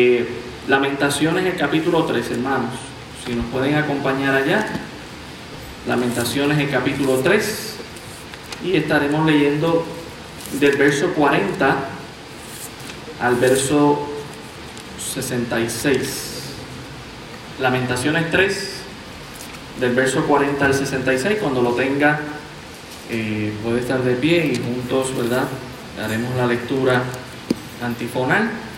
Eh, Lamentaciones, el capítulo 3, hermanos. Si nos pueden acompañar allá. Lamentaciones, el capítulo 3. Y estaremos leyendo del verso 40 al verso 66. Lamentaciones 3, del verso 40 al 66. Cuando lo tenga, eh, puede estar de pie y juntos, ¿verdad? Haremos la lectura antifonal.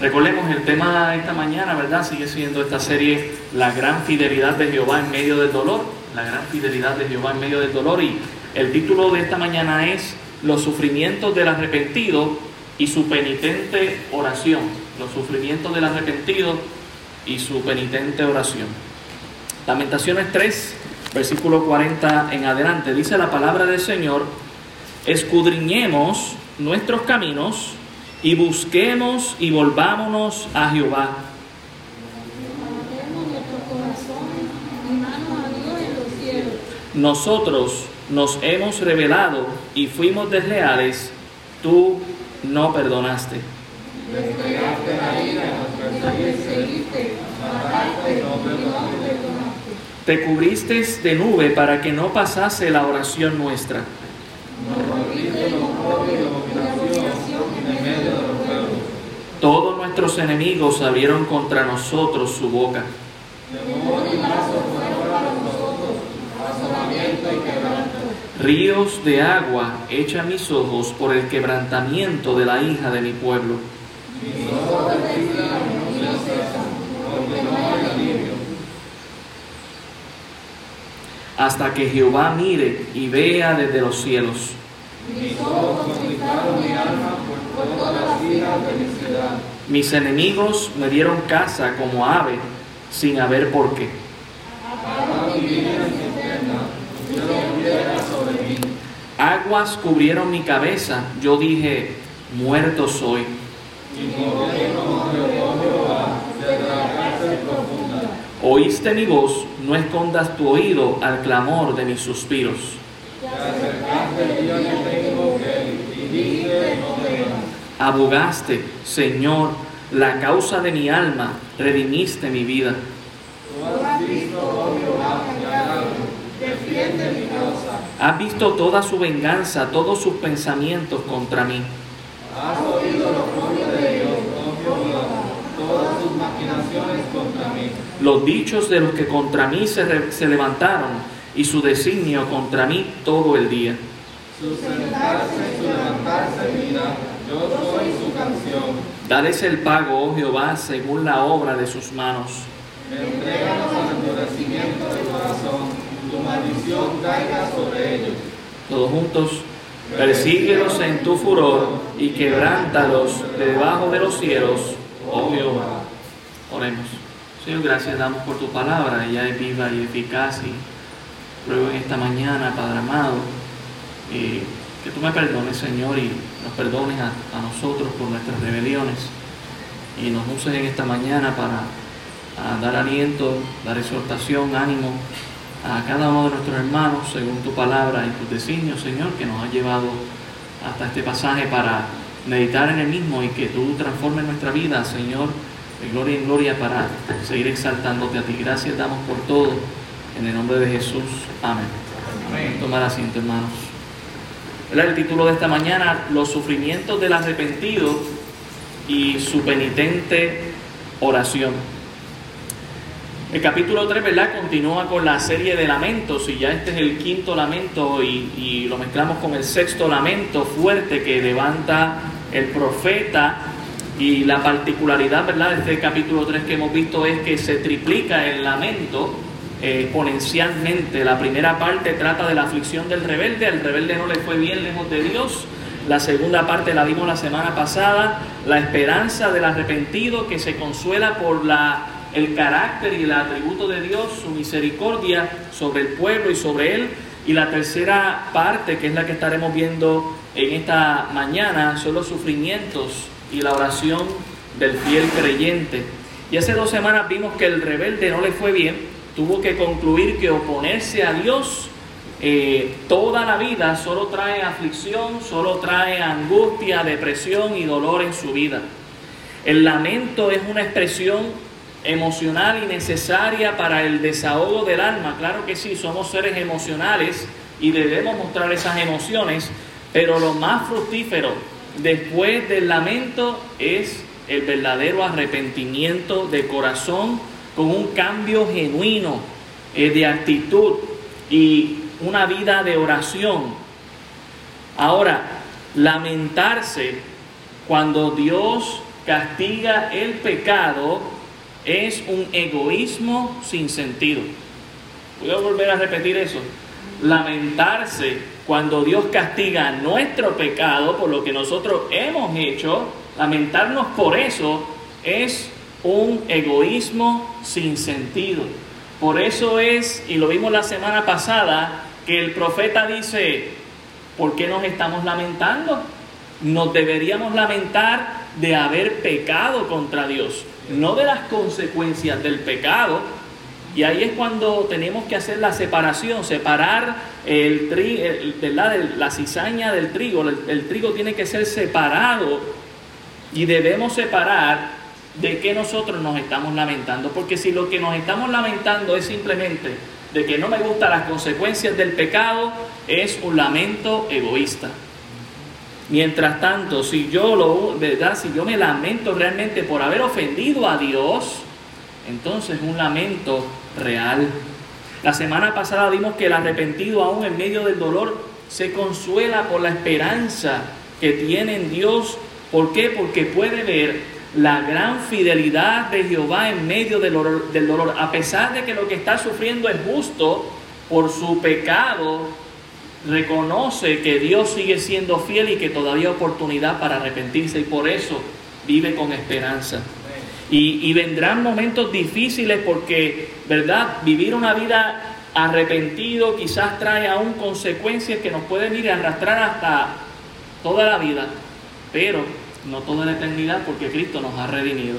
Recordemos el tema de esta mañana, ¿verdad? Sigue siendo esta serie La gran fidelidad de Jehová en medio del dolor. La gran fidelidad de Jehová en medio del dolor. Y el título de esta mañana es Los sufrimientos del arrepentido y su penitente oración. Los sufrimientos del arrepentido y su penitente oración. Lamentaciones 3, versículo 40 en adelante. Dice la palabra del Señor, escudriñemos nuestros caminos y busquemos y volvámonos a Jehová. Nosotros nos hemos rebelado y fuimos desleales, tú no perdonaste. Te cubriste de nube para que no pasase la oración nuestra. Todos nuestros enemigos abrieron contra nosotros su boca. Ríos de agua echan mis ojos por el quebrantamiento de la hija de mi pueblo. Hasta que Jehová mire y vea desde los cielos. Mis enemigos me dieron casa como ave sin haber por qué. Aguas cubrieron mi cabeza, yo dije, muerto soy. Oíste mi voz, no escondas tu oído al clamor de mis suspiros. Abogaste, Señor, la causa de mi alma, redimiste mi vida. Has visto toda su venganza, todos sus pensamientos contra mí. Has oído los de Dios, todas sus maquinaciones contra mí. Los dichos de los que contra mí se, se levantaron y su designio contra mí todo el día. Su sentarse y su levantarse, mira, yo soy su canción. Dales el pago, oh Jehová, según la obra de sus manos. Entréganos al endurecimiento del corazón, tu maldición caiga sobre ellos. Todos juntos, persíguelos en tu furor y quebrántalos debajo de los cielos, oh Jehová. Oremos. Señor, gracias damos por tu palabra, ella es viva y eficaz y Ruego en esta mañana, Padre amado, eh, que tú me perdones, Señor, y nos perdones a, nosotros por nuestras rebeliones. Y nos uses en esta mañana para dar aliento, dar exhortación, ánimo a cada uno de nuestros hermanos según tu palabra y tus designios, Señor, que nos ha llevado hasta este pasaje para meditar en el mismo y que tú transformes nuestra vida, Señor, de gloria en gloria para seguir exaltándote a ti. Gracias damos por todo en el nombre de Jesús. Amén. Tomar asiento, hermanos. El título de esta mañana, los sufrimientos del arrepentido y su penitente oración. El capítulo 3, ¿verdad? Continúa con la serie de lamentos y ya este es el quinto lamento y, y lo mezclamos con el sexto lamento fuerte que levanta el profeta y la particularidad, ¿verdad? De este capítulo 3 que hemos visto es que se triplica el lamento exponencialmente. La primera parte trata de la aflicción del rebelde, el rebelde no le fue bien lejos de Dios. La segunda parte la vimos la semana pasada, la esperanza del arrepentido que se consuela por la, el carácter y el atributo de Dios, su misericordia sobre el pueblo y sobre él. Y la tercera parte, que es la que estaremos viendo en esta mañana, son los sufrimientos y la oración del fiel creyente. Y hace dos semanas vimos que el rebelde no le fue bien, tuvo que concluir que oponerse a Dios eh, toda la vida solo trae aflicción, solo trae angustia, depresión y dolor en su vida. El lamento es una expresión emocional y necesaria para el desahogo del alma. Claro que sí, somos seres emocionales y debemos mostrar esas emociones, pero lo más fructífero después del lamento es el verdadero arrepentimiento de corazón con un cambio genuino eh, de actitud y una vida de oración. Ahora, lamentarse cuando Dios castiga el pecado es un egoísmo sin sentido. Voy a volver a repetir eso. Lamentarse cuando Dios castiga nuestro pecado por lo que nosotros hemos hecho, lamentarnos por eso es un egoísmo sin sentido. Por eso es, y lo vimos la semana pasada, que el profeta dice, ¿por qué nos estamos lamentando? Nos deberíamos lamentar de haber pecado contra Dios, no de las consecuencias del pecado. Y ahí es cuando tenemos que hacer la separación, separar el, la cizaña del trigo. el trigo tiene que ser separado y debemos separar de qué nosotros nos estamos lamentando. Porque si lo que nos estamos lamentando es simplemente de que no me gustan las consecuencias del pecado, es un lamento egoísta. Mientras tanto, si yo lo, ¿verdad? Si yo me lamento realmente por haber ofendido a Dios, entonces un lamento real. La semana pasada vimos que el arrepentido aún en medio del dolor se consuela por la esperanza que tiene en Dios. ¿Por qué? Porque puede ver la gran fidelidad de Jehová en medio del dolor, A pesar de que lo que está sufriendo es justo por su pecado, reconoce que Dios sigue siendo fiel y que todavía hay oportunidad para arrepentirse y por eso vive con esperanza. Y, y vendrán momentos difíciles porque, ¿verdad? Vivir una vida arrepentido quizás trae aún consecuencias que nos pueden ir a arrastrar hasta toda la vida. Pero no toda la eternidad, porque Cristo nos ha redimido.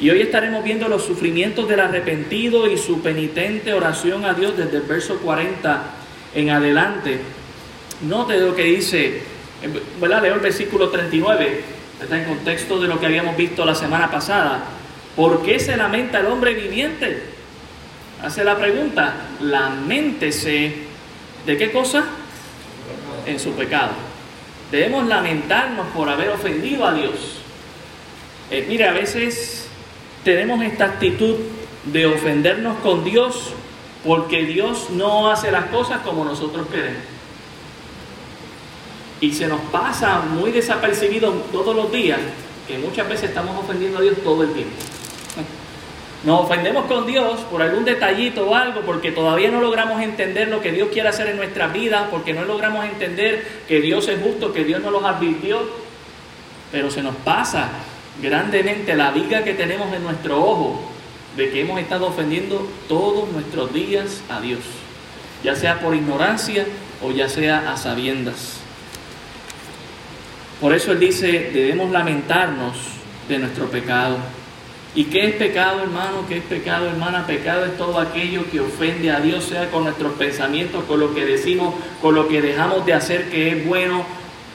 Y hoy estaremos viendo los sufrimientos del arrepentido y su penitente oración a Dios desde el verso 40 en adelante. Note lo que dice, ¿verdad? Leo el versículo 39, está en contexto de lo que habíamos visto la semana pasada. ¿Por qué se lamenta el hombre viviente? Hace la pregunta, lamentese de qué cosa? En su pecado. Debemos lamentarnos por haber ofendido a Dios. Eh, mire, a veces tenemos esta actitud de ofendernos con Dios porque Dios no hace las cosas como nosotros queremos. Y se nos pasa muy desapercibido todos los días que muchas veces estamos ofendiendo a Dios todo el tiempo. Nos ofendemos con Dios por algún detallito o algo, porque todavía no logramos entender lo que Dios quiere hacer en nuestra vida, porque no logramos entender que Dios es justo, que Dios nos los advirtió. Pero se nos pasa grandemente la viga que tenemos en nuestro ojo de que hemos estado ofendiendo todos nuestros días a Dios, ya sea por ignorancia o ya sea a sabiendas. Por eso Él dice, debemos lamentarnos de nuestro pecado ¿Y qué es pecado, hermano? ¿Qué es pecado, hermana? Pecado es todo aquello que ofende a Dios, sea con nuestros pensamientos, con lo que decimos, con lo que dejamos de hacer que es bueno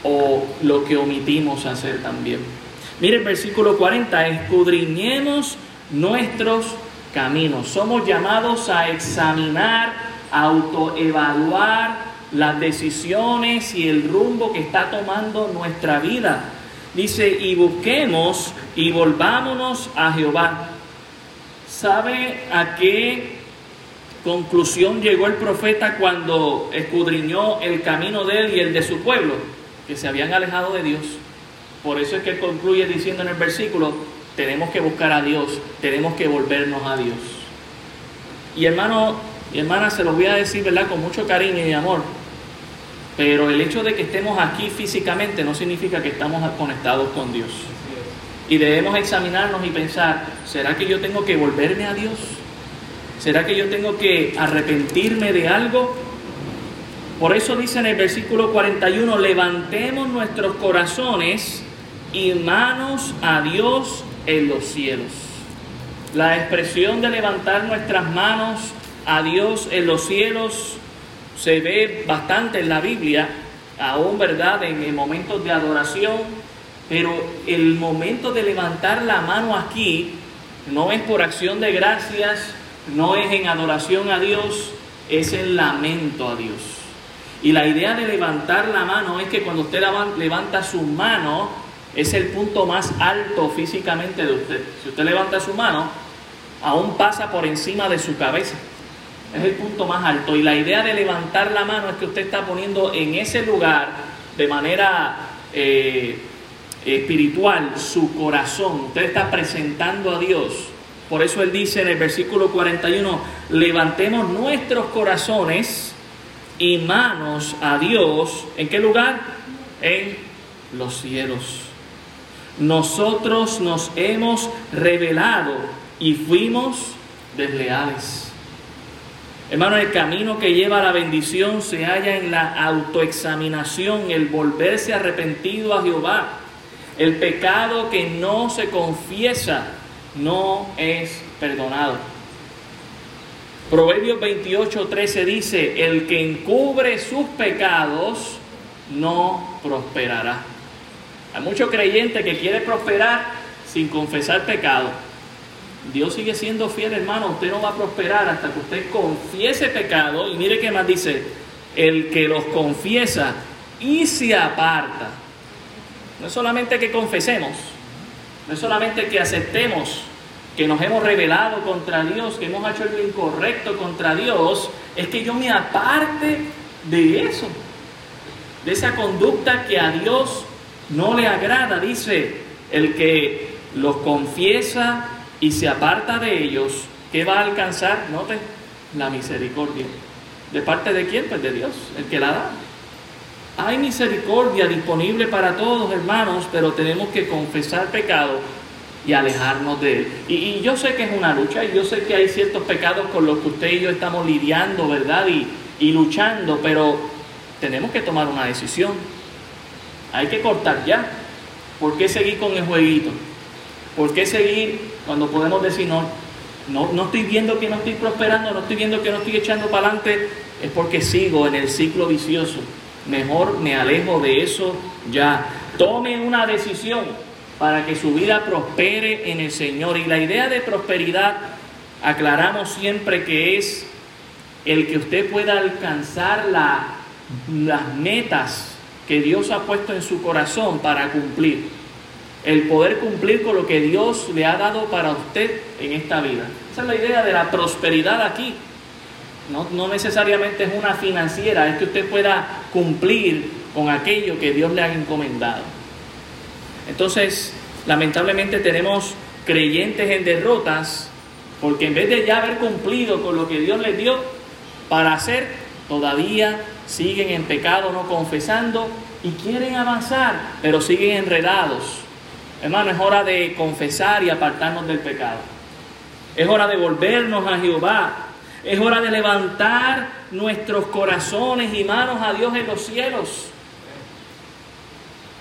o lo que omitimos hacer también. Mire el versículo 40, escudriñemos nuestros caminos. Somos llamados a examinar, a autoevaluar las decisiones y el rumbo que está tomando nuestra vida. Dice, y busquemos y volvámonos a Jehová. ¿Sabe a qué conclusión llegó el profeta cuando escudriñó el camino de él y el de su pueblo? Que se habían alejado de Dios. Por eso es que concluye diciendo en el versículo, tenemos que buscar a Dios, tenemos que volvernos a Dios. Y hermano y hermana, se lo voy a decir, ¿verdad? Con mucho cariño y amor. Pero el hecho de que estemos aquí físicamente no significa que estamos conectados con Dios. Y debemos examinarnos y pensar, ¿será que yo tengo que volverme a Dios? ¿Será que yo tengo que arrepentirme de algo? Por eso dice en el versículo 41, levantemos nuestros corazones y manos a Dios en los cielos. La expresión de levantar nuestras manos a Dios en los cielos se ve bastante en la Biblia, aún verdad, en momentos de adoración, Pero el momento de levantar la mano aquí no es por acción de gracias, no es en adoración a Dios, es en lamento a Dios. Y la idea de levantar la mano es que cuando usted levanta su mano, es el punto más alto físicamente de usted. Si usted levanta su mano, aún pasa por encima de su cabeza. Es el punto más alto. Y la idea de levantar la mano es que usted está poniendo en ese lugar de manera eh, espiritual su corazón. Usted está presentando a Dios. Por eso él dice en el versículo 41, levantemos nuestros corazones y manos a Dios. ¿En qué lugar? En los cielos. Nosotros nos hemos revelado y fuimos desleales. Hermano, el camino que lleva a la bendición se halla en la autoexaminación, el volverse arrepentido a Jehová. El pecado que no se confiesa no es perdonado. Proverbios 28, 13 dice, el que encubre sus pecados no prosperará. Hay muchos creyentes que quieren prosperar sin confesar pecado. Dios sigue siendo fiel, hermano. Usted no va a prosperar hasta que usted confiese pecado. Y mire qué más dice, el que los confiesa y se aparta. No es solamente que confesemos, no es solamente que aceptemos que nos hemos rebelado contra Dios, que hemos hecho lo incorrecto contra Dios, es que yo me aparte de eso, de esa conducta que a Dios no le agrada, dice el que los confiesa y se aparta de ellos, ¿qué va a alcanzar? Noten, la misericordia. ¿De parte de quién? Pues de Dios, el que la da. Hay misericordia disponible para todos, hermanos, pero tenemos que confesar pecado y alejarnos de él. Y, yo sé que es una lucha, y yo sé que hay ciertos pecados con los que usted y yo estamos lidiando, ¿verdad? Y, y luchando, pero tenemos que tomar una decisión. Hay que cortar ya. ¿Por qué seguir con el jueguito? ¿Por qué seguir cuando podemos decir no? No, no estoy viendo que no estoy prosperando, no estoy viendo que no estoy echando para adelante, es porque sigo en el ciclo vicioso. Mejor me alejo de eso ya. Tome una decisión para que su vida prospere en el Señor. Y la idea de prosperidad, aclaramos siempre que es el que usted pueda alcanzar las metas que Dios ha puesto en su corazón para cumplir. El poder cumplir con lo que Dios le ha dado para usted en esta vida. Esa es la idea de la prosperidad aquí. No, necesariamente es una financiera, es que usted pueda cumplir con aquello que Dios le ha encomendado. Entonces, lamentablemente tenemos creyentes en derrotas porque en vez de ya haber cumplido con lo que Dios les dio para hacer, todavía siguen en pecado, no confesando y quieren avanzar, pero siguen enredados. Hermano, es hora de confesar y apartarnos del pecado. Es hora de volvernos a Jehová. Es hora de levantar nuestros corazones y manos a Dios en los cielos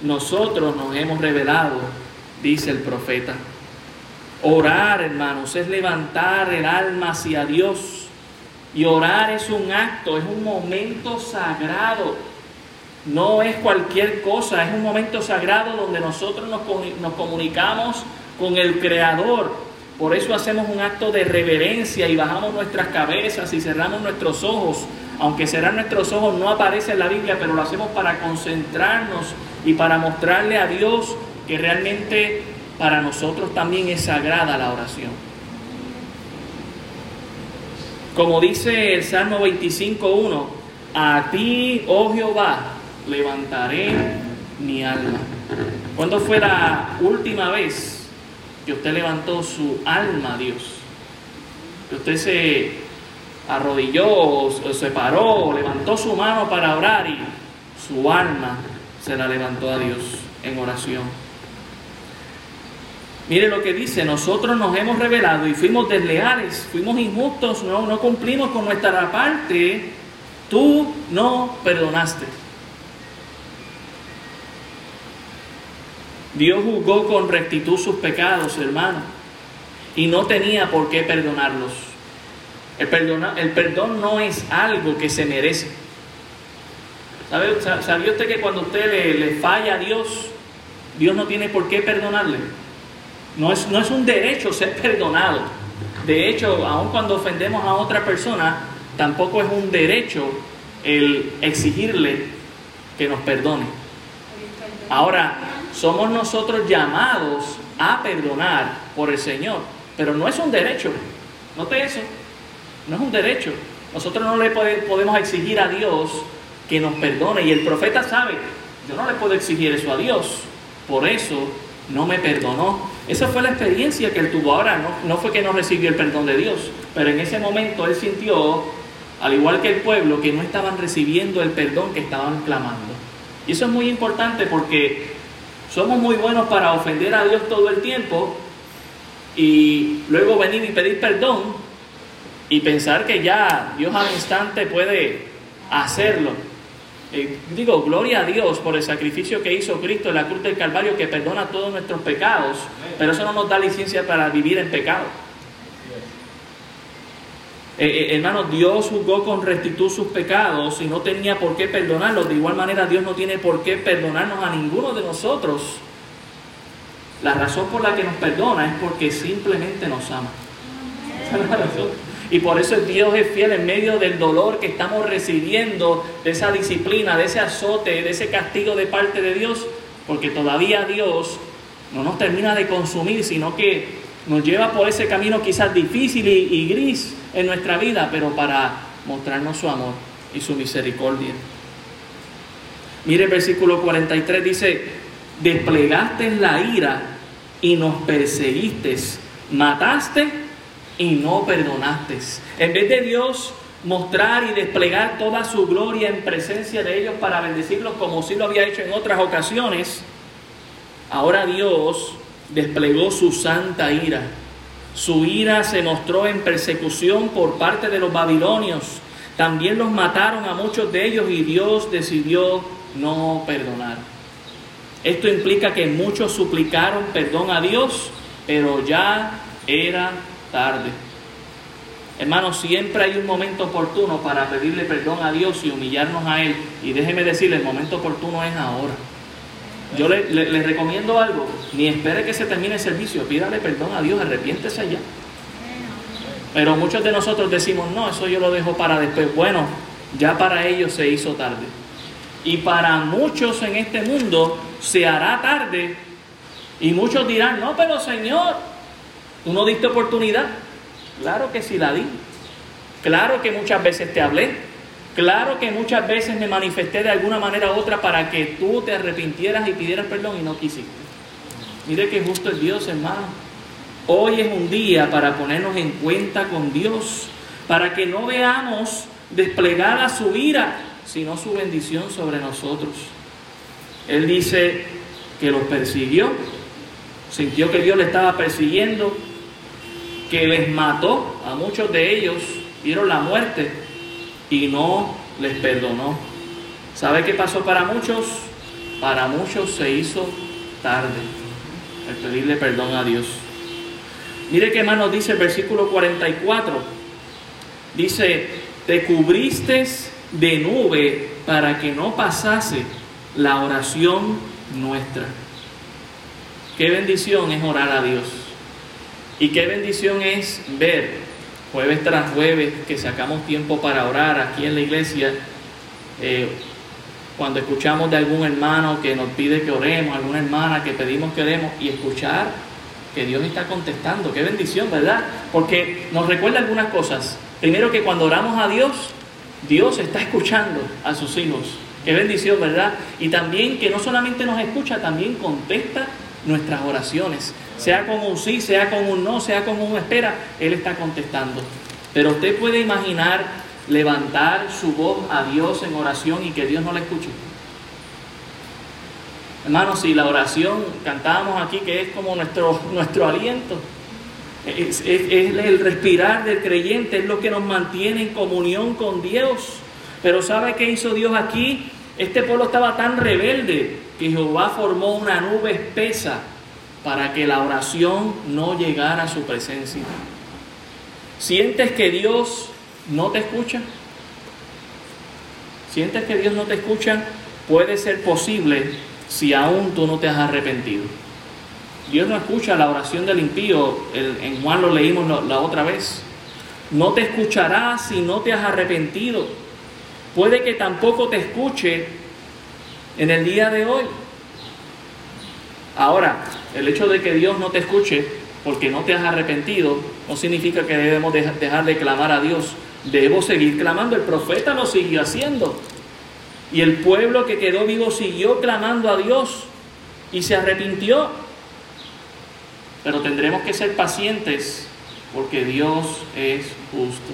nosotros nos hemos revelado, dice el profeta. Orar, hermanos, es levantar el alma hacia Dios. Y orar es un acto, es un momento sagrado. No es cualquier cosa, es un momento sagrado donde nosotros nos, nos comunicamos con el Creador. Por eso hacemos un acto de reverencia y bajamos nuestras cabezas y cerramos nuestros ojos. Aunque cerrar nuestros ojos no aparece en la Biblia, pero lo hacemos para concentrarnos y para mostrarle a Dios que realmente para nosotros también es sagrada la oración. Como dice el Salmo 25.1, a ti, oh Jehová, levantaré mi alma. ¿Cuándo fue la última vez que usted levantó su alma a Dios? Que usted se arrodilló se paró, levantó su mano para orar y su alma se la levantó a Dios en oración. Mire lo que dice, nosotros nos hemos revelado y fuimos desleales, fuimos injustos, no cumplimos con nuestra parte, tú no perdonaste. Dios juzgó con rectitud sus pecados, hermano, y no tenía por qué perdonarlos. El, perdón no es algo que se merece. ¿Sabe, ¿Sabía usted que cuando usted le, falla a Dios, Dios no tiene por qué perdonarle. No es, no es un derecho ser perdonado. De hecho, aun cuando ofendemos a otra persona, tampoco es un derecho el exigirle que nos perdone. Ahora, somos nosotros llamados a perdonar por el Señor, pero no es un derecho. Note eso, no es un derecho. Nosotros no le podemos exigir a Dios que nos perdone y el profeta sabe, yo no le puedo exigir eso a Dios, por eso no me perdonó. Esa fue la experiencia que él tuvo. Ahora no, no fue que no recibió el perdón de Dios, pero en ese momento él sintió, al igual que el pueblo, que no estaban recibiendo el perdón que estaban clamando. Y eso es muy importante porque somos muy buenos para ofender a Dios todo el tiempo y luego venir y pedir perdón y pensar que ya Dios al instante puede hacerlo. Eh, digo, gloria a Dios por el sacrificio que hizo Cristo en la cruz del Calvario que perdona todos nuestros pecados, pero eso no nos da licencia para vivir en pecado. Eh, eh, hermano, Dios juzgó con rectitud sus pecados y no tenía por qué perdonarlos. De igual manera, Dios no tiene por qué perdonarnos a ninguno de nosotros. La razón por la que nos perdona es porque simplemente nos ama. Esa. Y por eso Dios es fiel en medio del dolor que estamos recibiendo, de esa disciplina, de ese azote, de ese castigo de parte de Dios, porque todavía Dios no nos termina de consumir, sino que nos lleva por ese camino quizás difícil y, gris en nuestra vida, pero para mostrarnos su amor y su misericordia. Mire el versículo 43 dice, desplegaste la ira y nos perseguiste, mataste y no perdonaste. En vez de Dios mostrar y desplegar toda su gloria en presencia de ellos para bendecirlos como si lo había hecho en otras ocasiones, ahora Dios desplegó su santa ira. Su ira se mostró en persecución por parte de los babilonios. También los mataron a muchos de ellos y Dios decidió no perdonar. Esto implica que muchos suplicaron perdón a Dios, pero ya era tarde. Hermano, siempre hay un momento oportuno para pedirle perdón a Dios y humillarnos a Él. Y déjeme decirle, el momento oportuno es ahora. Yo le, recomiendo algo, ni espere que se termine el servicio, pídale perdón a Dios, arrepiéntese ya. Pero muchos de nosotros decimos, no, eso yo lo dejo para después. Bueno, ya para ellos se hizo tarde. Y para muchos en este mundo se hará tarde. Y muchos dirán, no, pero Señor, ¿Tú no diste oportunidad? Claro que sí la di. Claro que muchas veces te hablé. Claro que muchas veces me manifesté de alguna manera u otra para que tú te arrepintieras y pidieras perdón y no quisiste. Mire que justo es Dios, hermano. Hoy es un día para ponernos en cuenta con Dios, para que no veamos desplegada su ira, sino su bendición sobre nosotros. Él dice que los persiguió, sintió que Dios le estaba persiguiendo, que les mató a muchos de ellos, vieron la muerte y no les perdonó. ¿Sabe qué pasó para muchos? Para muchos se hizo tarde el pedirle perdón a Dios. Mire qué más dice el versículo 44. Dice, te cubriste de nube para que no pasase la oración nuestra. Qué bendición es orar a Dios. Y qué bendición es ver jueves tras jueves que sacamos tiempo para orar aquí en la iglesia. Eh, cuando escuchamos de algún hermano que nos pide que oremos, alguna hermana que pedimos que oremos y escuchar que Dios está contestando. Qué bendición, ¿verdad? Porque nos recuerda algunas cosas. Primero que cuando oramos a Dios, Dios está escuchando a sus hijos. Qué bendición, ¿verdad? Y también que no solamente nos escucha, también contesta nuestras oraciones. Sea con un sí, sea con un no, sea con un espera, Él está contestando. Pero usted puede imaginar levantar su voz a Dios en oración y que Dios no la escuche. Hermanos, si la oración cantábamos aquí que es como nuestro, nuestro aliento, es, es, el respirar del creyente, es lo que nos mantiene en comunión con Dios. Pero ¿sabe qué hizo Dios aquí? Este pueblo estaba tan rebelde que Jehová formó una nube espesa para que la oración no llegara a su presencia. ¿Sientes que Dios no te escucha? ¿Sientes que Dios no te escucha? Puede ser posible si aún tú no te has arrepentido. Dios no escucha la oración del impío, en Juan lo leímos la otra vez. No te escuchará si no te has arrepentido. Puede que tampoco te escuche en el día de hoy. Ahora, el hecho de que Dios no te escuche porque no te has arrepentido no significa que debemos dejar de clamar a Dios. Debo seguir clamando. El profeta lo siguió haciendo. Y el pueblo que quedó vivo siguió clamando a Dios y se arrepintió. Pero tendremos que ser pacientes porque Dios es justo.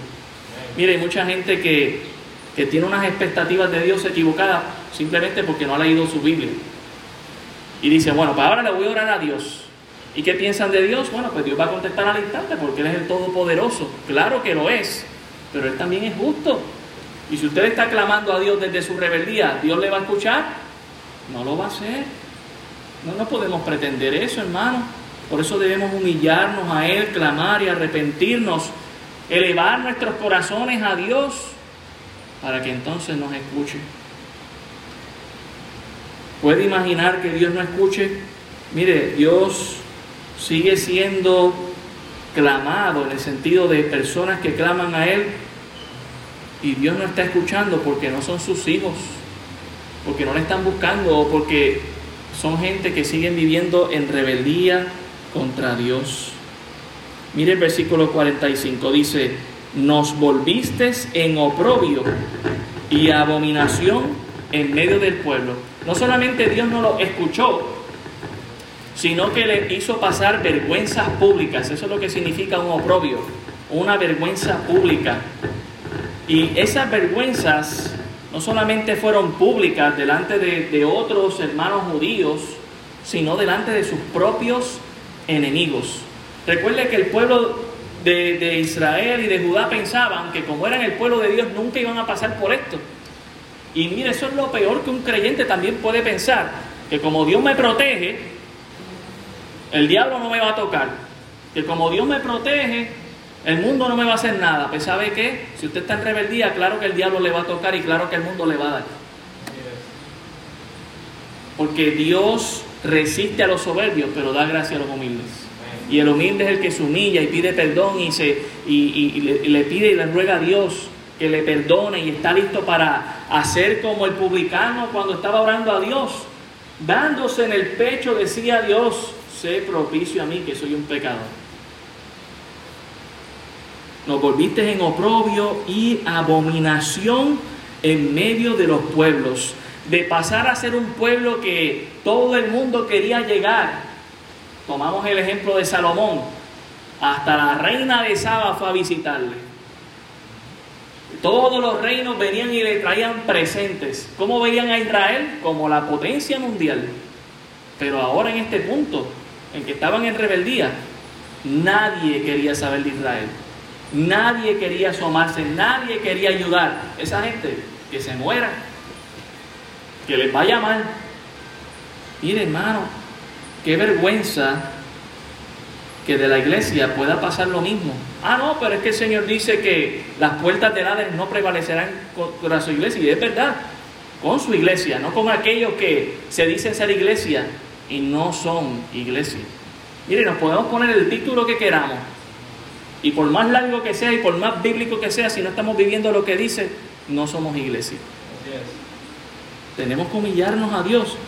Mire, hay mucha gente que, que tiene unas expectativas de Dios equivocadas simplemente porque no ha leído su Biblia. Y dice, bueno, pues ahora le voy a orar a Dios. ¿Y qué piensan de Dios? Bueno, pues Dios va a contestar al instante porque Él es el Todopoderoso. Claro que lo es, pero Él también es justo. Y si usted está clamando a Dios desde su rebeldía, ¿Dios le va a escuchar? No lo va a hacer. No nos podemos pretender eso, hermano. Por eso debemos humillarnos a Él, clamar y arrepentirnos, elevar nuestros corazones a Dios para que entonces nos escuche. ¿Puede imaginar que Dios no escuche? Mire, Dios sigue siendo clamado en el sentido de personas que claman a Él y Dios no está escuchando porque no son sus hijos, porque no le están buscando o porque son gente que siguen viviendo en rebeldía contra Dios. Mire el versículo 45, dice, nos volviste en oprobio y abominación en medio del pueblo. No solamente Dios no lo escuchó, sino que le hizo pasar vergüenzas públicas. Eso es lo que significa un oprobio, una vergüenza pública. Y esas vergüenzas no solamente fueron públicas delante de, otros hermanos judíos, sino delante de sus propios enemigos. Recuerde que el pueblo de, de, Israel y de Judá pensaban que como eran el pueblo de Dios nunca iban a pasar por esto. Y mire, eso es lo peor que un creyente también puede pensar, que como Dios me protege, el diablo no me va a tocar. Que como Dios me protege, el mundo no me va a hacer nada. Pues sabe qué? Si usted está en rebeldía, claro que el diablo le va a tocar y claro que el mundo le va a dar. Porque Dios resiste a los soberbios, pero da gracia a los humildes. Y el humilde es el que se humilla y pide perdón y, se, y, le, pide y le ruega a Dios que le perdone y está listo para hacer como el publicano cuando estaba orando a Dios. Dándose en el pecho decía Dios, sé propicio a mí que soy un pecador. Nos volviste en oprobio y abominación en medio de los pueblos de pasar a ser un pueblo que todo el mundo quería llegar. Tomamos el ejemplo de Salomón. Hasta la reina de Saba fue a visitarle. Todos los reinos venían y le traían presentes. ¿Cómo veían a Israel? Como la potencia mundial. Pero ahora en este punto, en que estaban en rebeldía, nadie quería saber de Israel. Nadie quería asomarse, nadie quería ayudar. Esa gente que se muera, que les vaya mal. Mire, hermano, qué vergüenza que de la iglesia pueda pasar lo mismo. Ah, no, pero es que el Señor dice que las puertas del Hades no prevalecerán contra su iglesia. Y es verdad, con su iglesia, no con aquellos que se dicen ser iglesia y no son iglesia. Mire, nos podemos poner el título que queramos. Y por más largo que sea y por más bíblico que sea, si no estamos viviendo lo que dice, no somos iglesia. Tenemos que humillarnos a Dios.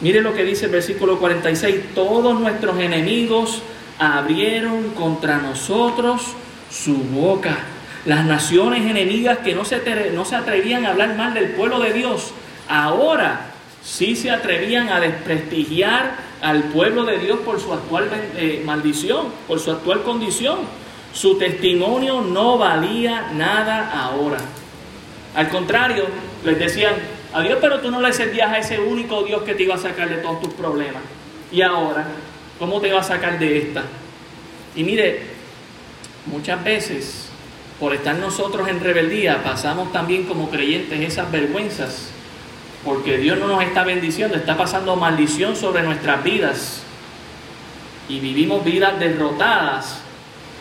Mire lo que dice el versículo 46. Todos nuestros enemigos abrieron contra nosotros su boca. Las naciones enemigas que no se, no se atrevían a hablar mal del pueblo de Dios, ahora sí se atrevían a desprestigiar al pueblo de Dios por su actual eh, maldición, por su actual condición. Su testimonio no valía nada ahora. Al contrario, les decían, Adiós, pero tú no le servías a ese único Dios que te iba a sacar de todos tus problemas. Y ahora, ¿cómo te va a sacar de esta? Y mire, muchas veces, por estar nosotros en rebeldía, pasamos también como creyentes esas vergüenzas, porque Dios no nos está bendiciendo, está pasando maldición sobre nuestras vidas. Y vivimos vidas derrotadas,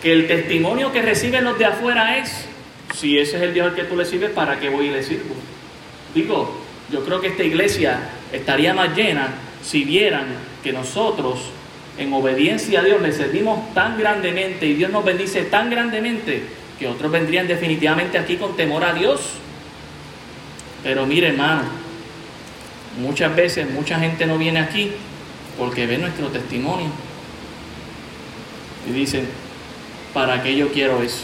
que el testimonio que reciben los de afuera es, si ese es el Dios al que tú le sirves, ¿para qué voy y le sirvo? Digo, Yo creo que esta iglesia estaría más llena si vieran que nosotros en obediencia a Dios le servimos tan grandemente y Dios nos bendice tan grandemente que otros vendrían definitivamente aquí con temor a Dios. Pero mire hermano, muchas veces mucha gente no viene aquí porque ve nuestro testimonio y dicen, ¿para qué yo quiero eso?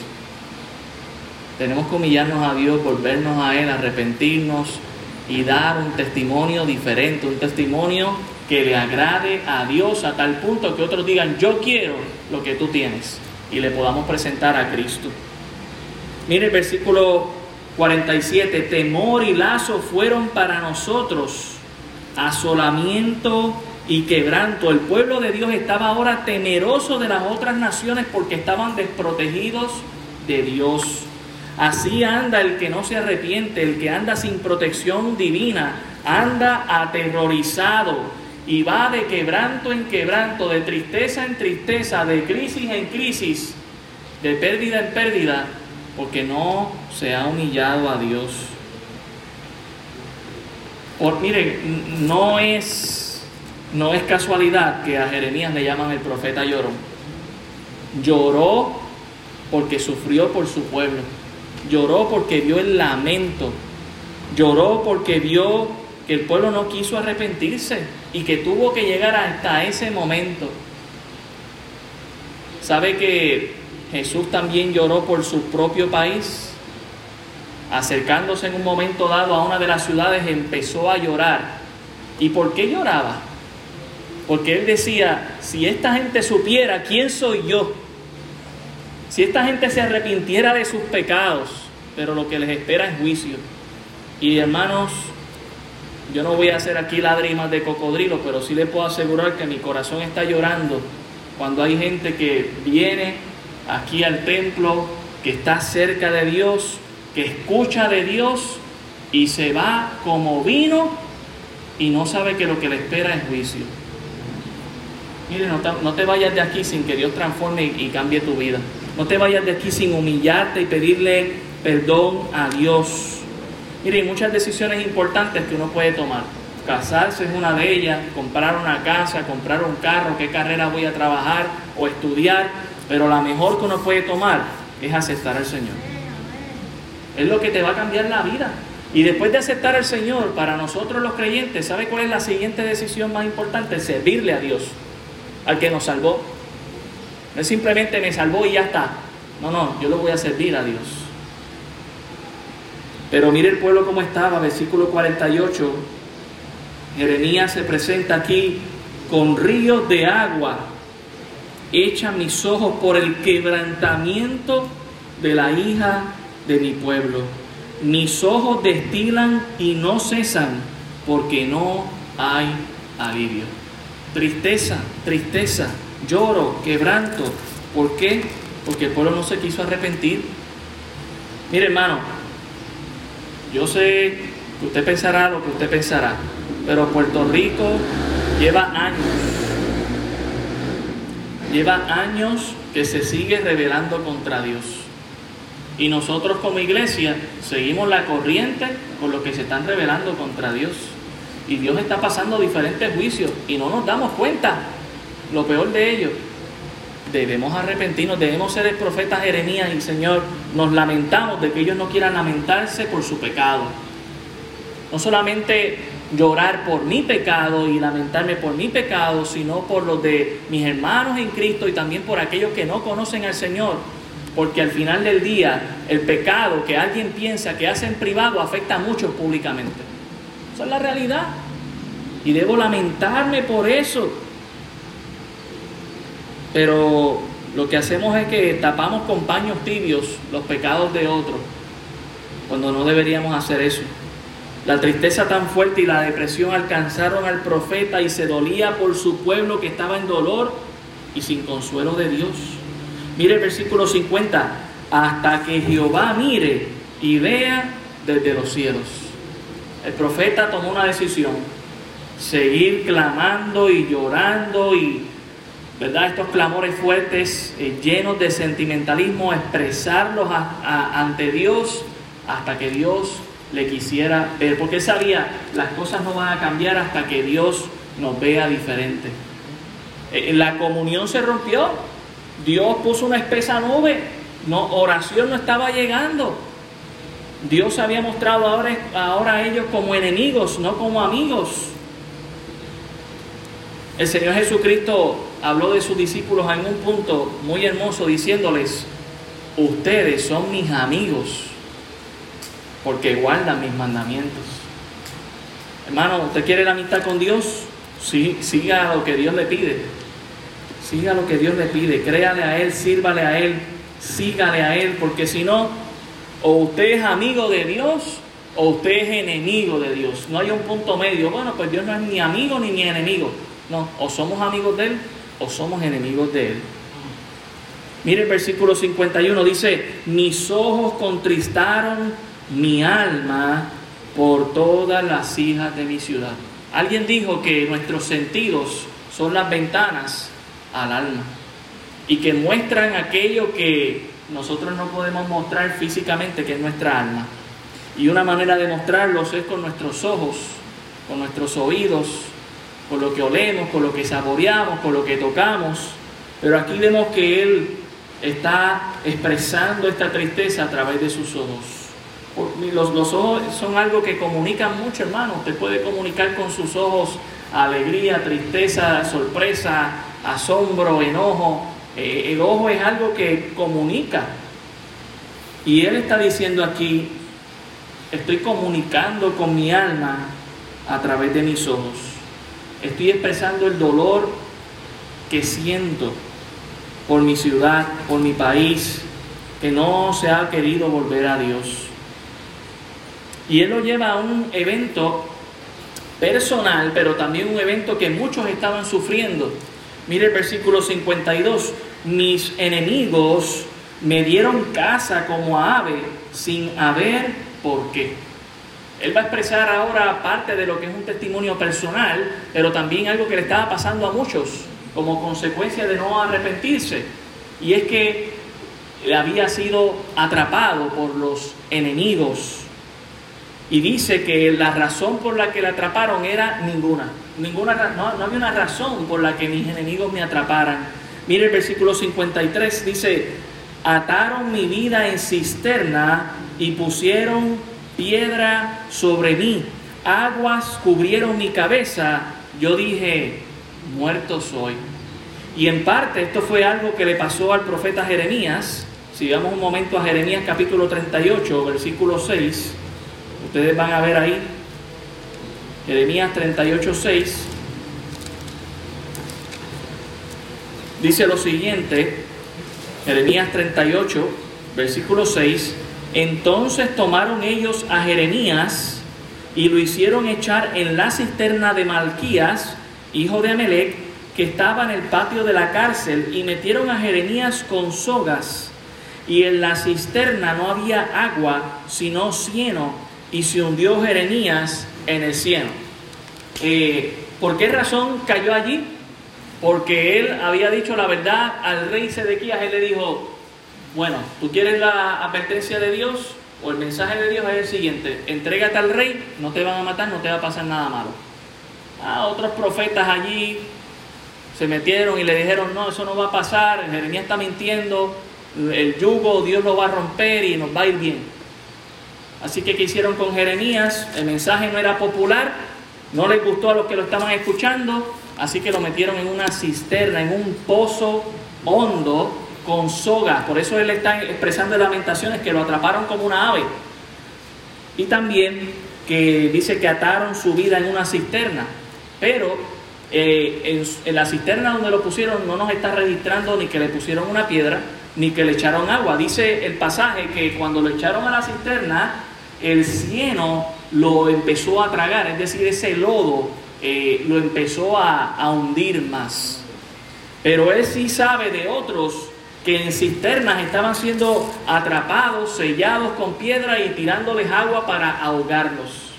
Tenemos que humillarnos a Dios, volvernos a Él, arrepentirnos y dar un testimonio diferente, un testimonio que le agrade a Dios a tal punto que otros digan, yo quiero lo que tú tienes y le podamos presentar a Cristo. Mire el versículo 47, temor y lazo fueron para nosotros asolamiento y quebranto. El pueblo de Dios estaba ahora temeroso de las otras naciones porque estaban desprotegidos de Dios. Así anda el que no se arrepiente, el que anda sin protección divina, anda aterrorizado y va de quebranto en quebranto, de tristeza en tristeza, de crisis en crisis, de pérdida en pérdida, porque no se ha humillado a Dios. Por, miren, no es, no es casualidad que a Jeremías le llaman el profeta llorón. Lloró porque sufrió por su pueblo. Lloró porque vio el lamento. Lloró porque vio que el pueblo no quiso arrepentirse y que tuvo que llegar hasta ese momento. ¿Sabe que Jesús también lloró por su propio país? Acercándose en un momento dado a una de las ciudades empezó a llorar. ¿Y por qué lloraba? Porque él decía, si esta gente supiera quién soy yo, si esta gente se arrepintiera de sus pecados, pero lo que les espera es juicio. Y hermanos, yo no voy a hacer aquí lágrimas de cocodrilo, pero sí les puedo asegurar que mi corazón está llorando cuando hay gente que viene aquí al templo, que está cerca de Dios, que escucha de Dios y se va como vino y no sabe que lo que le espera es juicio. Mire, no te, no te vayas de aquí sin que Dios transforme y cambie tu vida. No te vayas de aquí sin humillarte y pedirle perdón a Dios. Miren, muchas decisiones importantes que uno puede tomar. Casarse es una de ellas, comprar una casa, comprar un carro, qué carrera voy a trabajar o estudiar, pero la mejor que uno puede tomar es aceptar al Señor. Es lo que te va a cambiar la vida. Y después de aceptar al Señor, para nosotros los creyentes, ¿sabe cuál es la siguiente decisión más importante? Servirle a Dios, al que nos salvó. No es simplemente me salvó y ya está. No, no, yo lo voy a servir a Dios. Pero mire el pueblo cómo estaba, versículo 48. Jeremías se presenta aquí con ríos de agua. Echa mis ojos por el quebrantamiento de la hija de mi pueblo. Mis ojos destilan y no cesan porque no hay alivio. Tristeza, tristeza, lloro, quebranto. ¿Por qué? Porque el pueblo no se quiso arrepentir. Mire hermano, yo sé que usted pensará lo que usted pensará, pero Puerto Rico lleva años, lleva años que se sigue rebelando contra Dios. Y nosotros como iglesia seguimos la corriente con lo que se están rebelando contra Dios. Y Dios está pasando diferentes juicios y no nos damos cuenta. Lo peor de ello, debemos arrepentirnos, debemos ser el profeta Jeremías y Señor, nos lamentamos de que ellos no quieran lamentarse por su pecado. No solamente llorar por mi pecado y lamentarme por mi pecado, sino por los de mis hermanos en Cristo y también por aquellos que no conocen al Señor. Porque al final del día, el pecado que alguien piensa que hace en privado afecta a muchos públicamente. Esa es la realidad. Y debo lamentarme por eso. Pero lo que hacemos es que tapamos con paños tibios los pecados de otros, cuando no deberíamos hacer eso. La tristeza tan fuerte y la depresión alcanzaron al profeta y se dolía por su pueblo que estaba en dolor y sin consuelo de Dios. Mire el versículo 50, hasta que Jehová mire y vea desde los cielos. El profeta tomó una decisión, seguir clamando y llorando y ¿verdad? Estos clamores fuertes, eh, llenos de sentimentalismo, expresarlos ante Dios hasta que Dios le quisiera ver, porque él sabía, las cosas no van a cambiar hasta que Dios nos vea diferente. Eh, la comunión se rompió, Dios puso una espesa nube, no, oración no estaba llegando. Dios había mostrado ahora, ahora a ellos como enemigos, no como amigos. El Señor Jesucristo habló de sus discípulos en un punto muy hermoso diciéndoles, ustedes son mis amigos porque guardan mis mandamientos. Hermano, ¿usted quiere la amistad con Dios? Sí, siga lo que Dios le pide. Siga lo que Dios le pide. Créale a Él, sírvale a Él, sígale a Él, porque si no, o usted es amigo de Dios o usted es enemigo de Dios. No hay un punto medio. Bueno, pues Dios no es ni amigo ni ni enemigo. No, o somos amigos de Él o somos enemigos de Él. Mire el versículo 51, dice, mis ojos contristaron mi alma por todas las hijas de mi ciudad. Alguien dijo que nuestros sentidos son las ventanas al alma y que muestran aquello que nosotros no podemos mostrar físicamente, que es nuestra alma. Y una manera de mostrarlos es con nuestros ojos, con nuestros oídos, con lo que olemos, con lo que saboreamos, con lo que tocamos. Pero aquí vemos que Él está expresando esta tristeza a través de sus ojos. Los, ojos son algo que comunican mucho, hermano. Usted puede comunicar con sus ojos alegría, tristeza, sorpresa, asombro, enojo. Eh, el ojo es algo que comunica. Y Él está diciendo aquí, estoy comunicando con mi alma a través de mis ojos. Estoy expresando el dolor que siento por mi ciudad, por mi país, que no se ha querido volver a Dios. Y él lo lleva a un evento personal, pero también un evento que muchos estaban sufriendo. Mire el versículo 52, mis enemigos me dieron casa como ave sin haber por qué. Él va a expresar ahora parte de lo que es un testimonio personal, pero también algo que le estaba pasando a muchos como consecuencia de no arrepentirse. Y es que había sido atrapado por los enemigos y dice que la razón por la que la atraparon era ninguna. ninguna no, no había una razón por la que mis enemigos me atraparan. Mire el versículo 53, dice, ataron mi vida en cisterna y pusieron piedra sobre mí. Aguas cubrieron mi cabeza. Yo dije, muerto soy. Y en parte esto fue algo que le pasó al profeta Jeremías. Si vamos un momento a Jeremías capítulo 38, versículo 6. Ustedes van a ver ahí, Jeremías 38, 6, dice lo siguiente, Jeremías 38, versículo 6, entonces tomaron ellos a Jeremías y lo hicieron echar en la cisterna de Malquías, hijo de Amelec, que estaba en el patio de la cárcel, y metieron a Jeremías con sogas, y en la cisterna no había agua, sino cieno, y se hundió Jeremías en el cielo. Eh, ¿Por qué razón cayó allí? Porque él había dicho la verdad al rey Sedequías. Él le dijo, bueno, ¿tú quieres la advertencia de Dios? O el mensaje de Dios es el siguiente, entrégate al rey, no te van a matar, no te va a pasar nada malo. A otros profetas allí se metieron y le dijeron, no, eso no va a pasar, Jeremías está mintiendo, el yugo Dios lo va a romper y nos va a ir bien. Así que, ¿qué hicieron con Jeremías? El mensaje no era popular, no les gustó a los que lo estaban escuchando, así que lo metieron en una cisterna, en un pozo hondo con sogas. Por eso él está expresando lamentaciones que lo atraparon como una ave. Y también que dice que ataron su vida en una cisterna. Pero eh, en, la cisterna donde lo pusieron no nos está registrando ni que le pusieron una piedra ni que le echaron agua. Dice el pasaje que cuando lo echaron a la cisterna el cieno lo empezó a tragar, es decir, ese lodo eh, lo empezó a hundir más. Pero él sí sabe de otros que en cisternas estaban siendo atrapados, sellados con piedra y tirándoles agua para ahogarlos.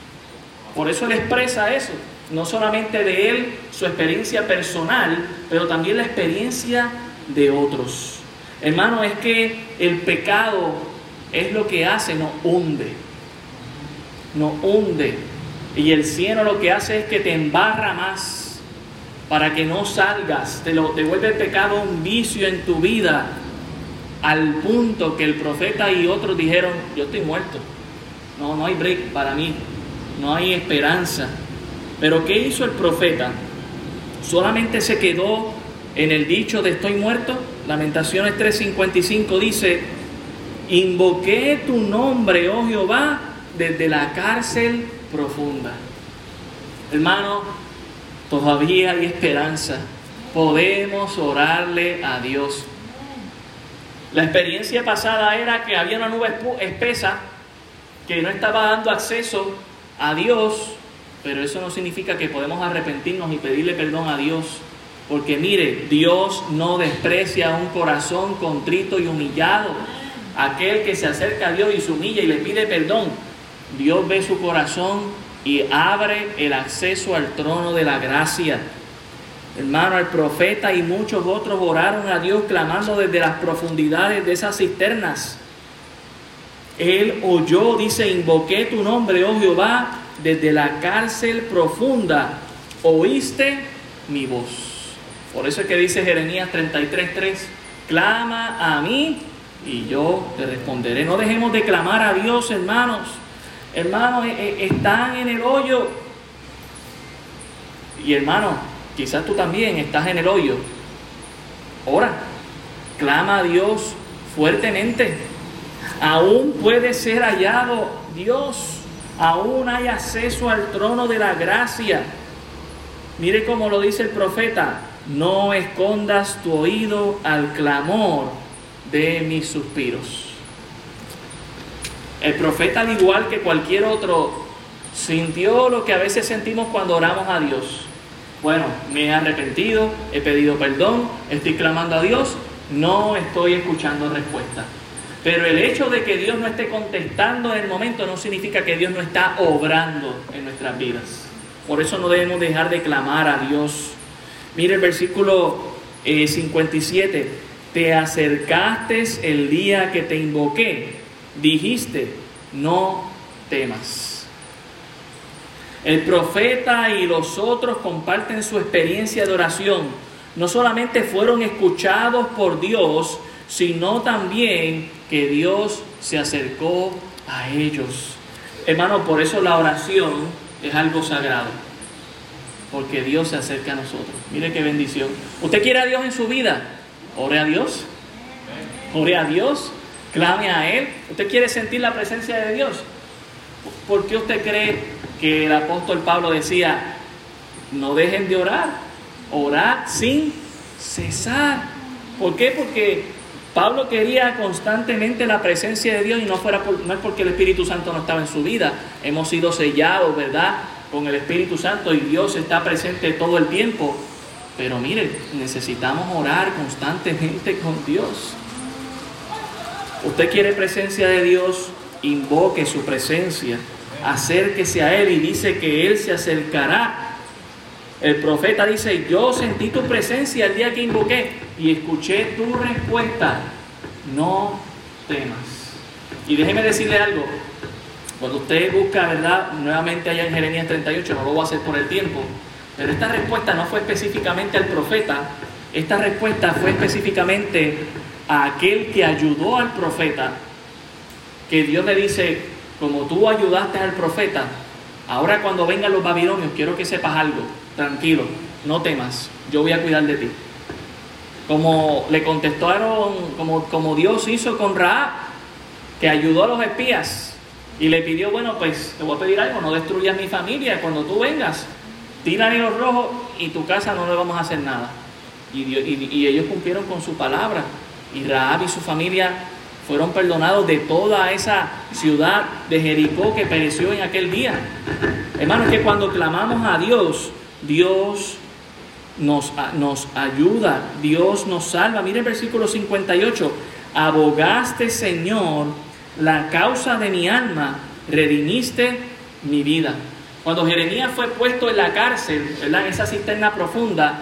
Por eso él expresa eso, no solamente de él, su experiencia personal, pero también la experiencia de otros. Hermano, es que el pecado es lo que hace, nos hunde. nos hunde. Y el cielo lo que hace es que te embarra más para que no salgas. Te, lo, te vuelve el pecado un vicio en tu vida al punto que el profeta y otros dijeron, yo estoy muerto. No, no hay break para mí. No hay esperanza. Pero ¿qué hizo el profeta? Solamente se quedó en el dicho de estoy muerto. Lamentaciones 3:55 dice, invoqué tu nombre, oh Jehová, desde la cárcel profunda. Hermano, todavía hay esperanza. Podemos orarle a Dios. La experiencia pasada era que había una nube espesa que no estaba dando acceso a Dios, pero eso no significa que podemos arrepentirnos y pedirle perdón a Dios. Porque mire, Dios no desprecia un corazón contrito y humillado. Aquel que se acerca a Dios y se humilla y le pide perdón, Dios ve su corazón y abre el acceso al trono de la gracia. Hermano, el profeta y muchos otros oraron a Dios clamando desde las profundidades de esas cisternas. Él oyó, dice, invoqué tu nombre, oh Jehová, desde la cárcel profunda. Oíste mi voz. Por eso es que dice Jeremías 33:3, clama a mí y yo te responderé. No dejemos de clamar a Dios, hermanos. Hermanos, eh, eh, están en el hoyo. Y hermano, quizás tú también estás en el hoyo. Ora, clama a Dios fuertemente. Aún puede ser hallado Dios. Aún hay acceso al trono de la gracia. Mire cómo lo dice el profeta. No escondas tu oído al clamor de mis suspiros. El profeta, al igual que cualquier otro, sintió lo que a veces sentimos cuando oramos a Dios. Bueno, me he arrepentido, he pedido perdón, estoy clamando a Dios, no estoy escuchando respuesta. Pero el hecho de que Dios no esté contestando en el momento no significa que Dios no está obrando en nuestras vidas. Por eso no debemos dejar de clamar a Dios. Mire el versículo 57. Eh, te acercaste el día que te invoqué. Dijiste, no temas. El profeta y los otros comparten su experiencia de oración. No solamente fueron escuchados por Dios, sino también que Dios se acercó a ellos. Hermano, por eso la oración es algo sagrado, porque Dios se acerca a nosotros. Mire qué bendición. ¿Usted quiere a Dios en su vida? Ore a Dios. Ore a Dios. Clame a Él. ¿Usted quiere sentir la presencia de Dios? ¿Por qué usted cree que el apóstol Pablo decía, no dejen de orar? Orar sin cesar. ¿Por qué? Porque Pablo quería constantemente la presencia de Dios y no, fuera no es porque el Espíritu Santo no estaba en su vida. Hemos sido sellados, ¿verdad? Con el Espíritu Santo y Dios está presente todo el tiempo. Pero miren, necesitamos orar constantemente con Dios. Usted quiere presencia de Dios, invoque su presencia, acérquese a Él y dice que Él se acercará el profeta dice, yo sentí tu presencia el día que invoqué y escuché tu respuesta, no temas. Y déjeme decirle algo, cuando usted busca, ¿verdad? Nuevamente allá en Jeremías 38, no lo voy a hacer por el tiempo, pero esta respuesta no fue específicamente al profeta, esta respuesta fue específicamente a aquel que ayudó al profeta, que Dios le dice, como tú ayudaste al profeta, ahora cuando vengan los babilonios, quiero que sepas algo tranquilo, no temas, yo voy a cuidar de ti. Como le contestaron, como, como Dios hizo con Raab, que ayudó a los espías y le pidió, bueno, pues te voy a pedir algo, no destruyas mi familia, cuando tú vengas, tira los rojos y tu casa no le vamos a hacer nada. Y ellos cumplieron con su palabra. Y Raab y su familia fueron perdonados de toda esa ciudad de Jericó que pereció en aquel día. Hermanos, que cuando clamamos a Dios, Dios nos, nos ayuda, Dios nos salva. Mire el versículo 58, abogaste Señor la causa de mi alma, redimiste mi vida. Cuando Jeremías fue puesto en la cárcel, en esa cisterna profunda,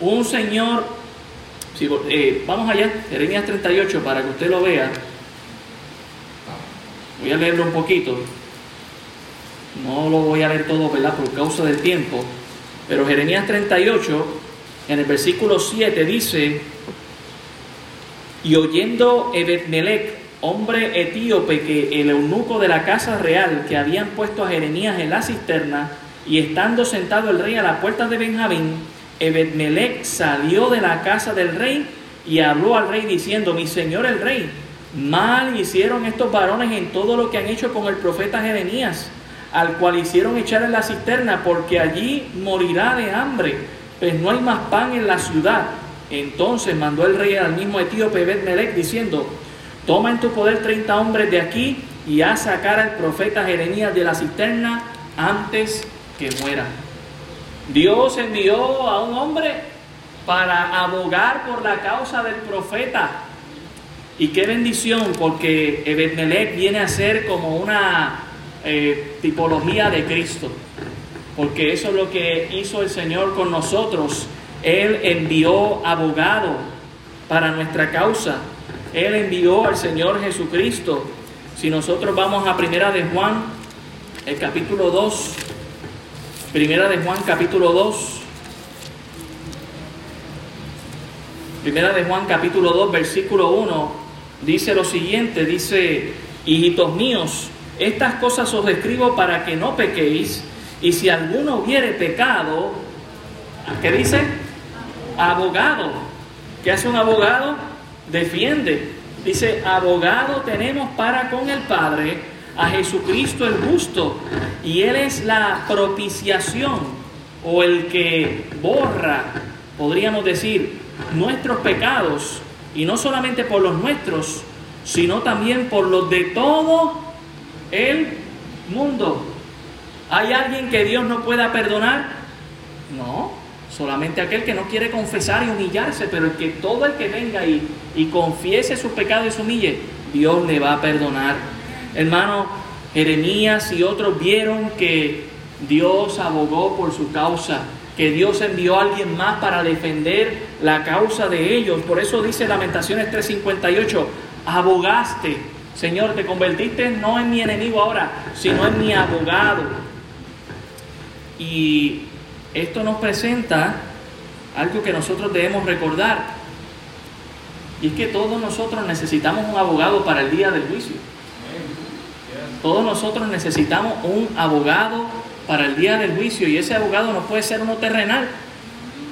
un señor, eh, vamos allá, Jeremías 38 para que usted lo vea. Voy a leerlo un poquito. No lo voy a leer todo, ¿verdad? Por causa del tiempo. Pero Jeremías 38, en el versículo 7, dice, y oyendo Ebedmelech, hombre etíope, que el eunuco de la casa real que habían puesto a Jeremías en la cisterna, y estando sentado el rey a la puerta de Benjamín, Ebedmelech salió de la casa del rey y habló al rey diciendo, mi señor el rey, mal hicieron estos varones en todo lo que han hecho con el profeta Jeremías, al cual hicieron echar en la cisterna, porque allí morirá de hambre, pues no hay más pan en la ciudad. Entonces mandó el rey al mismo etíope Ebedmelech diciendo, toma en tu poder treinta hombres de aquí y haz sacar al profeta Jeremías de la cisterna antes que muera. Dios envió a un hombre para abogar por la causa del profeta. Y qué bendición, porque Ebedmelech viene a ser como una eh, tipología de Cristo. Porque eso es lo que hizo el Señor con nosotros. Él envió abogado para nuestra causa. Él envió al Señor Jesucristo. Si nosotros vamos a Primera de Juan, el capítulo 2, Primera de Juan capítulo 2. Primera de Juan capítulo 2 versículo 1 dice lo siguiente, dice, hijitos míos, estas cosas os escribo para que no pequéis, y si alguno hubiere pecado, ¿qué dice? Abogado. ¿Qué hace un abogado? Defiende. Dice, abogado tenemos para con el Padre a Jesucristo el justo y Él es la propiciación o el que borra, podríamos decir, nuestros pecados y no solamente por los nuestros, sino también por los de todo el mundo. ¿Hay alguien que Dios no pueda perdonar? No, solamente aquel que no quiere confesar y humillarse, pero el que todo el que venga y, y confiese sus pecados y se humille, Dios le va a perdonar. Hermano, Jeremías y otros vieron que Dios abogó por su causa, que Dios envió a alguien más para defender la causa de ellos. Por eso dice Lamentaciones 3:58, abogaste, Señor, te convertiste no en mi enemigo ahora, sino en mi abogado. Y esto nos presenta algo que nosotros debemos recordar. Y es que todos nosotros necesitamos un abogado para el día del juicio. Todos nosotros necesitamos un abogado para el día del juicio y ese abogado no puede ser uno terrenal,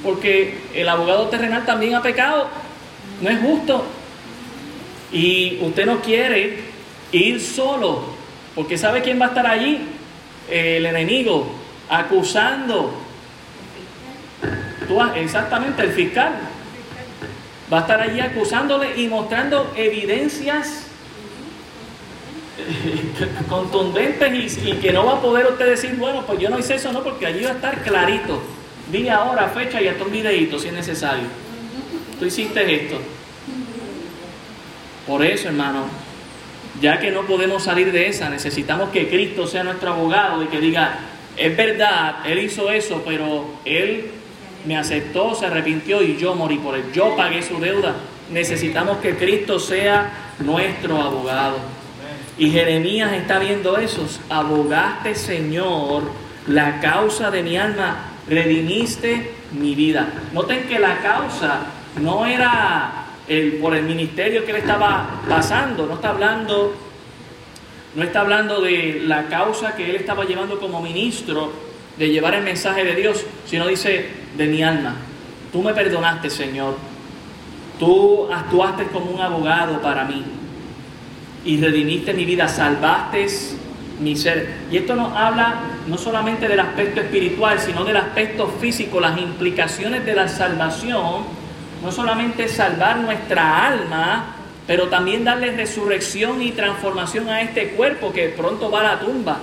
porque el abogado terrenal también ha pecado, no es justo. Y usted no quiere ir solo, porque ¿sabe quién va a estar allí? El enemigo, acusando. exactamente, el fiscal. Va a estar allí acusándole y mostrando evidencias contundentes y, que no va a poder usted decir, bueno, pues yo no hice eso, no, porque allí va a estar clarito. Día, hora, fecha y hasta un videito si es necesario. Tú hiciste esto. Por eso, hermano, ya que no podemos salir de esa, necesitamos que Cristo sea nuestro abogado y que diga, es verdad, Él hizo eso, pero Él me aceptó, se arrepintió y yo morí por Él. Yo pagué su deuda. Necesitamos que Cristo sea nuestro abogado. Y Jeremías está viendo eso. Abogaste, Señor, la causa de mi alma, redimiste mi vida. Noten que la causa no era el, por el ministerio que le estaba pasando, no está hablando, no está hablando de la causa que él estaba llevando como ministro, de llevar el mensaje de Dios, sino dice de mi alma. Tú me perdonaste, Señor. Tú actuaste como un abogado para mí y redimiste mi vida, salvaste mi ser. Y esto nos habla no solamente del aspecto espiritual, sino del aspecto físico, las implicaciones de la salvación, no solamente salvar nuestra alma, pero también darle resurrección y transformación a este cuerpo que pronto va a la tumba,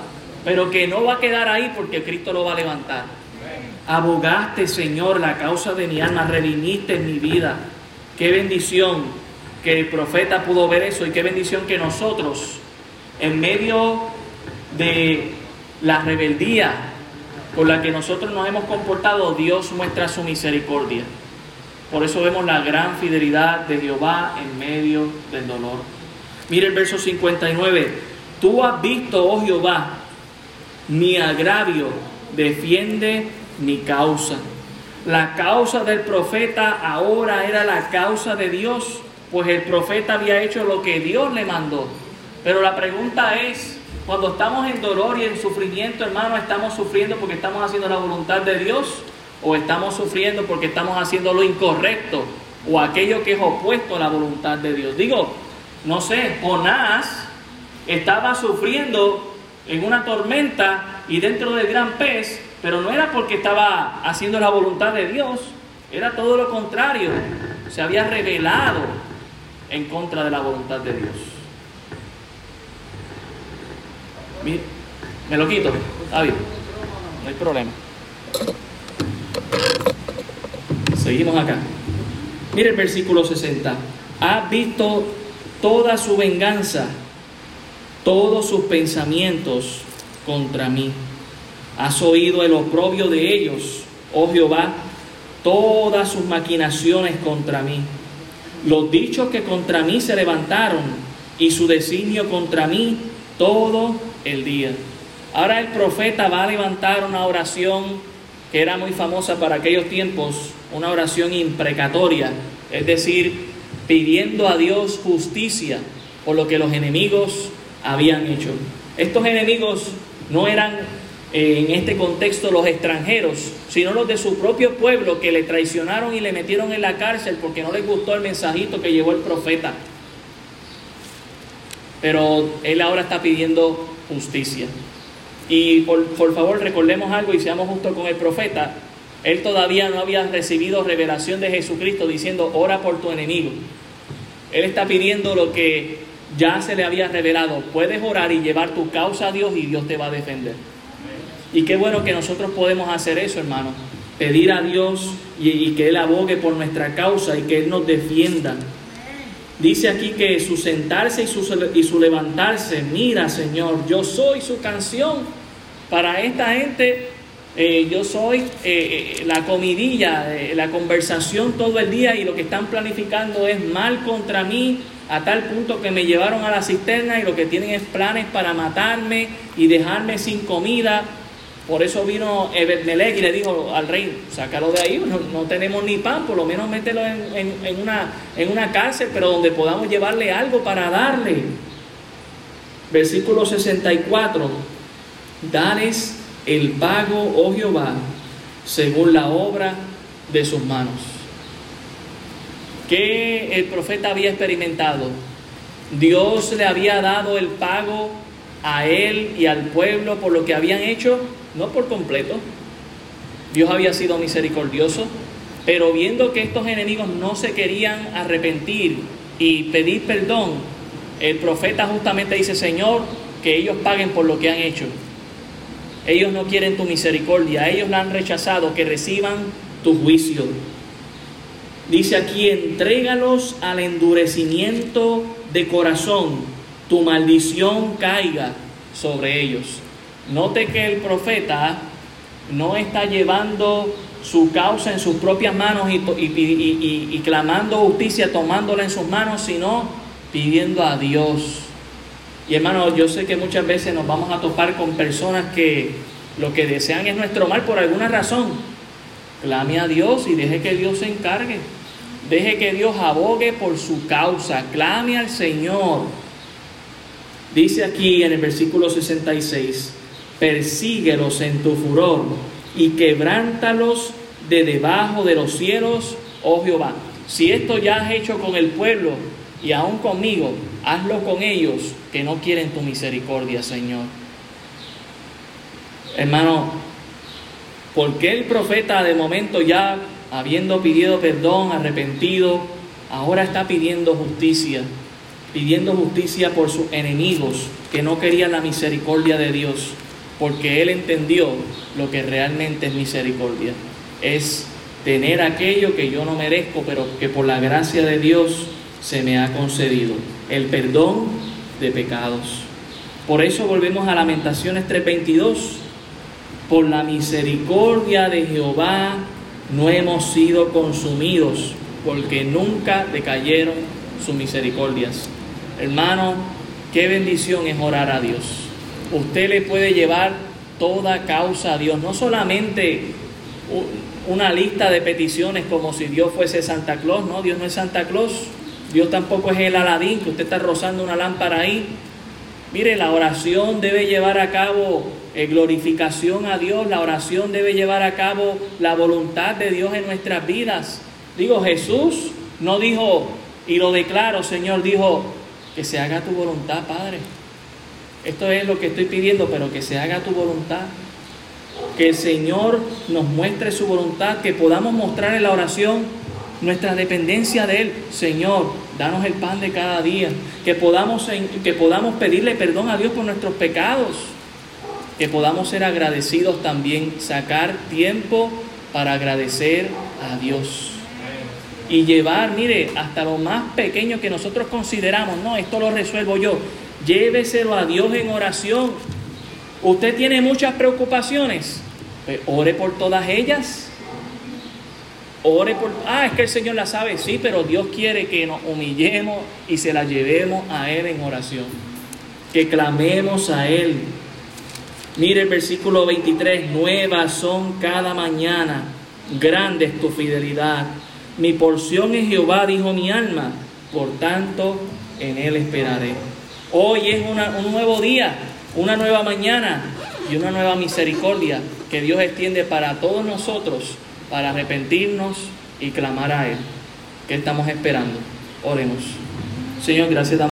pero que no va a quedar ahí porque Cristo lo va a levantar. Abogaste, Señor, la causa de mi alma, redimiste mi vida. Qué bendición que el profeta pudo ver eso y qué bendición que nosotros, en medio de la rebeldía con la que nosotros nos hemos comportado, Dios muestra su misericordia. Por eso vemos la gran fidelidad de Jehová en medio del dolor. Mire el verso 59. Tú has visto, oh Jehová, mi agravio, defiende mi causa. La causa del profeta ahora era la causa de Dios, pues el profeta había hecho lo que Dios le mandó. Pero la pregunta es, cuando estamos en dolor y en sufrimiento, hermano, ¿estamos sufriendo porque estamos haciendo la voluntad de Dios? ¿O estamos sufriendo porque estamos haciendo lo incorrecto o aquello que es opuesto a la voluntad de Dios? Digo, no sé, Jonás estaba sufriendo en una tormenta y dentro del gran pez, pero no era porque estaba haciendo la voluntad de Dios, era todo lo contrario, se había revelado en contra de la voluntad de Dios. Me lo quito, está no hay problema. Seguimos acá. Mire el versículo 60. Ha visto toda su venganza, todos sus pensamientos contra mí. Has oído el oprobio de ellos, oh Jehová, todas sus maquinaciones contra mí. Los dichos que contra mí se levantaron y su designio contra mí todo el día. Ahora el profeta va a levantar una oración que era muy famosa para aquellos tiempos, una oración imprecatoria, es decir, pidiendo a Dios justicia por lo que los enemigos habían hecho. Estos enemigos no eran en este contexto los extranjeros, sino los de su propio pueblo que le traicionaron y le metieron en la cárcel porque no les gustó el mensajito que llevó el profeta. Pero él ahora está pidiendo justicia. Y por, favor recordemos algo y seamos justos con el profeta. Él todavía no había recibido revelación de Jesucristo diciendo, ora por tu enemigo. Él está pidiendo lo que ya se le había revelado. Puedes orar y llevar tu causa a Dios y Dios te va a defender. Y qué bueno que nosotros podemos hacer eso, hermano. Pedir a Dios y, que Él abogue por nuestra causa y que Él nos defienda. Dice aquí que su sentarse y su, y su levantarse, mira Señor, yo soy su canción. Para esta gente eh, yo soy eh, eh, la comidilla, la conversación todo el día y lo que están planificando es mal contra mí a tal punto que me llevaron a la cisterna y lo que tienen es planes para matarme y dejarme sin comida. Por eso vino Ebedmelech y le dijo al rey, sácalo de ahí, no, tenemos ni pan, por lo menos mételo en, una, cárcel, pero donde podamos llevarle algo para darle. Versículo 64, danes el pago, oh Jehová, según la obra de sus manos. ¿Qué el profeta había experimentado? Dios le había dado el pago a él y al pueblo por lo que habían hecho, no por completo. Dios había sido misericordioso, pero viendo que estos enemigos no se querían arrepentir y pedir perdón, el profeta justamente dice, Señor, que ellos paguen por lo que han hecho. Ellos no quieren tu misericordia, ellos la han rechazado, que reciban tu juicio. Dice aquí, entrégalos al endurecimiento de corazón, tu maldición caiga sobre ellos. Note que el profeta no está llevando su causa en sus propias manos y, y, clamando justicia, tomándola en sus manos, sino pidiendo a Dios y hermano, yo sé que muchas veces nos vamos a topar con personas que lo que desean es nuestro mal por alguna razón. Clame a Dios y deje que Dios se encargue. Deje que Dios abogue por su causa. Clame al Señor. Dice aquí en el versículo 66, persíguelos en tu furor y quebrántalos de debajo de los cielos, oh Jehová. Si esto ya has hecho con el pueblo y aún conmigo, hazlo con ellos que no quieren tu misericordia, Señor. Hermano, ¿por qué el profeta de momento ya, habiendo pedido perdón, arrepentido, ahora está pidiendo justicia? Pidiendo justicia por sus enemigos que no querían la misericordia de Dios, porque él entendió lo que realmente es misericordia. Es tener aquello que yo no merezco, pero que por la gracia de Dios se me ha concedido, el perdón de pecados. Por eso volvemos a Lamentaciones 3:22. Por la misericordia de Jehová no hemos sido consumidos, porque nunca decayeron sus misericordias. Hermano, qué bendición es orar a Dios. Usted le puede llevar toda causa a Dios, no solamente una lista de peticiones como si Dios fuese Santa Claus, no, Dios no es Santa Claus, Dios tampoco es el Aladín, que usted está rozando una lámpara ahí. Mire, la oración debe llevar a cabo eh, glorificación a Dios, la oración debe llevar a cabo la voluntad de Dios en nuestras vidas. Digo, Jesús no dijo, y lo declaro, Señor, dijo, que se haga tu voluntad, Padre. Esto es lo que estoy pidiendo, pero que se haga tu voluntad. Que el Señor nos muestre su voluntad, que podamos mostrar en la oración nuestra dependencia de Él. Señor, danos el pan de cada día. Que podamos, que podamos pedirle perdón a Dios por nuestros pecados. Que podamos ser agradecidos también, sacar tiempo para agradecer a Dios. Y llevar, mire, hasta lo más pequeño que nosotros consideramos, no, esto lo resuelvo yo lléveselo a Dios en oración. Usted tiene muchas preocupaciones, pues ore por todas ellas. Ore por... Ah, es que el Señor la sabe, sí, pero Dios quiere que nos humillemos y se la llevemos a Él en oración. Que clamemos a Él. Mire el versículo 23, nuevas son cada mañana, grande es tu fidelidad. Mi porción es Jehová, dijo mi alma, por tanto en Él esperaré. Hoy es un nuevo día, una nueva mañana y una nueva misericordia que Dios extiende para todos nosotros para arrepentirnos y clamar a Él. ¿Qué estamos esperando? Oremos. Señor, gracias.